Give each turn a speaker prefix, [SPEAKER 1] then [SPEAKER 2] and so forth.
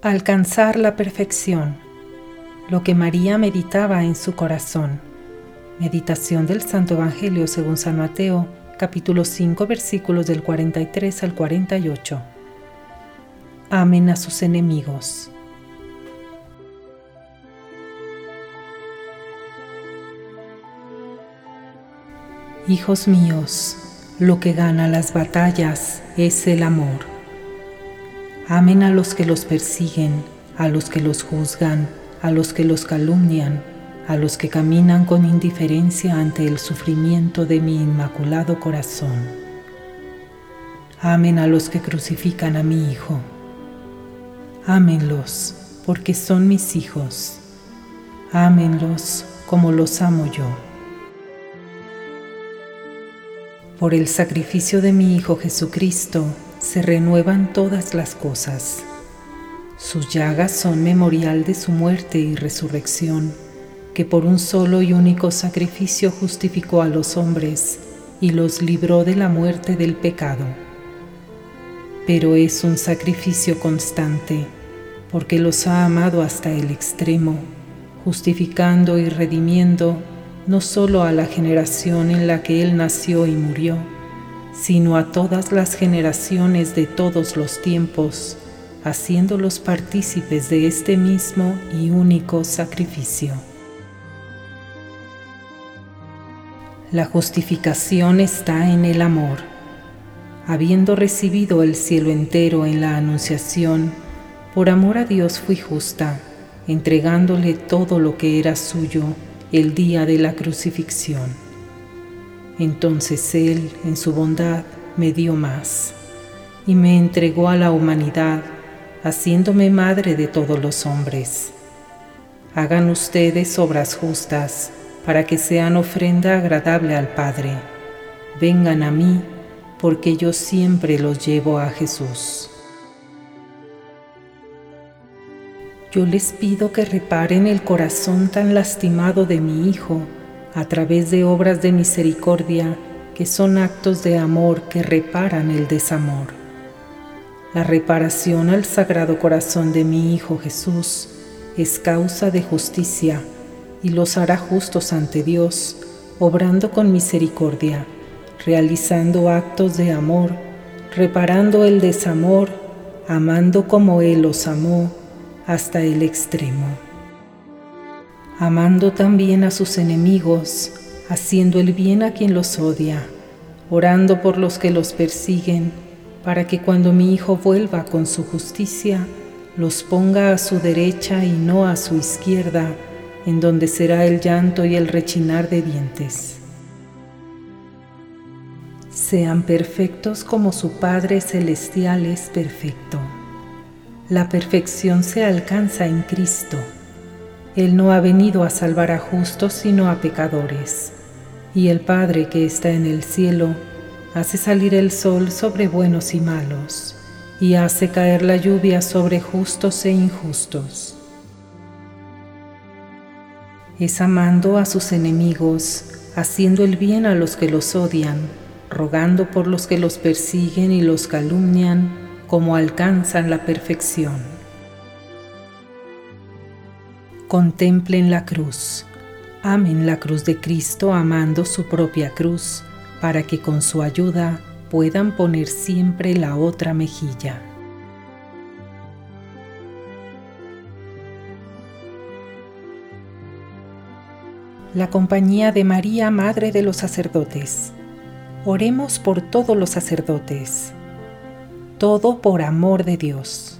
[SPEAKER 1] Alcanzar la perfección. Lo que María meditaba en su corazón. Meditación del Santo Evangelio según San Mateo, capítulo 5, versículos del 43 al 48. Amen a sus enemigos. Hijos míos, lo que gana las batallas es el amor. Amen a los que los persiguen, a los que los juzgan, a los que los calumnian, a los que caminan con indiferencia ante el sufrimiento de mi inmaculado corazón. Amen a los que crucifican a mi Hijo. Ámenlos, porque son mis hijos. Ámenlos como los amo yo. Por el sacrificio de mi Hijo Jesucristo se renuevan todas las cosas. Sus llagas son memorial de su muerte y resurrección, que por un solo y único sacrificio justificó a los hombres y los libró de la muerte del pecado. Pero es un sacrificio constante, porque los ha amado hasta el extremo, justificando y redimiendo no solo a la generación en la que Él nació y murió, sino a todas las generaciones de todos los tiempos, haciéndolos partícipes de este mismo y único sacrificio. La justificación está en el amor. Habiendo recibido el cielo entero en la Anunciación, por amor a Dios fui justa, entregándole todo lo que era suyo el día de la crucifixión. Entonces Él, en su bondad, me dio más y me entregó a la humanidad, haciéndome madre de todos los hombres. Hagan ustedes obras justas para que sean ofrenda agradable al Padre. Vengan a mí, porque yo siempre los llevo a Jesús. Yo les pido que reparen el corazón tan lastimado de mi Hijo a través de obras de misericordia que son actos de amor que reparan el desamor. La reparación al Sagrado Corazón de mi Hijo Jesús es causa de justicia y los hará justos ante Dios, obrando con misericordia, realizando actos de amor, reparando el desamor, amando como Él los amó hasta el extremo, amando también a sus enemigos, haciendo el bien a quien los odia, orando por los que los persiguen, para que cuando mi Hijo vuelva con su justicia, los ponga a su derecha y no a su izquierda, en donde será el llanto y el rechinar de dientes. Sean perfectos como su Padre Celestial es perfecto. La perfección se alcanza en Cristo. Él no ha venido a salvar a justos sino a pecadores. Y el Padre que está en el cielo hace salir el sol sobre buenos y malos, y hace caer la lluvia sobre justos e injustos. Es amando a sus enemigos, haciendo el bien a los que los odian, rogando por los que los persiguen y los calumnian, como alcanzan la perfección. Contemplen la cruz, amen la cruz de Cristo amando su propia cruz, para que con su ayuda puedan poner siempre la otra mejilla. La compañía de María, Madre de los Sacerdotes. Oremos por todos los sacerdotes todo por amor de Dios.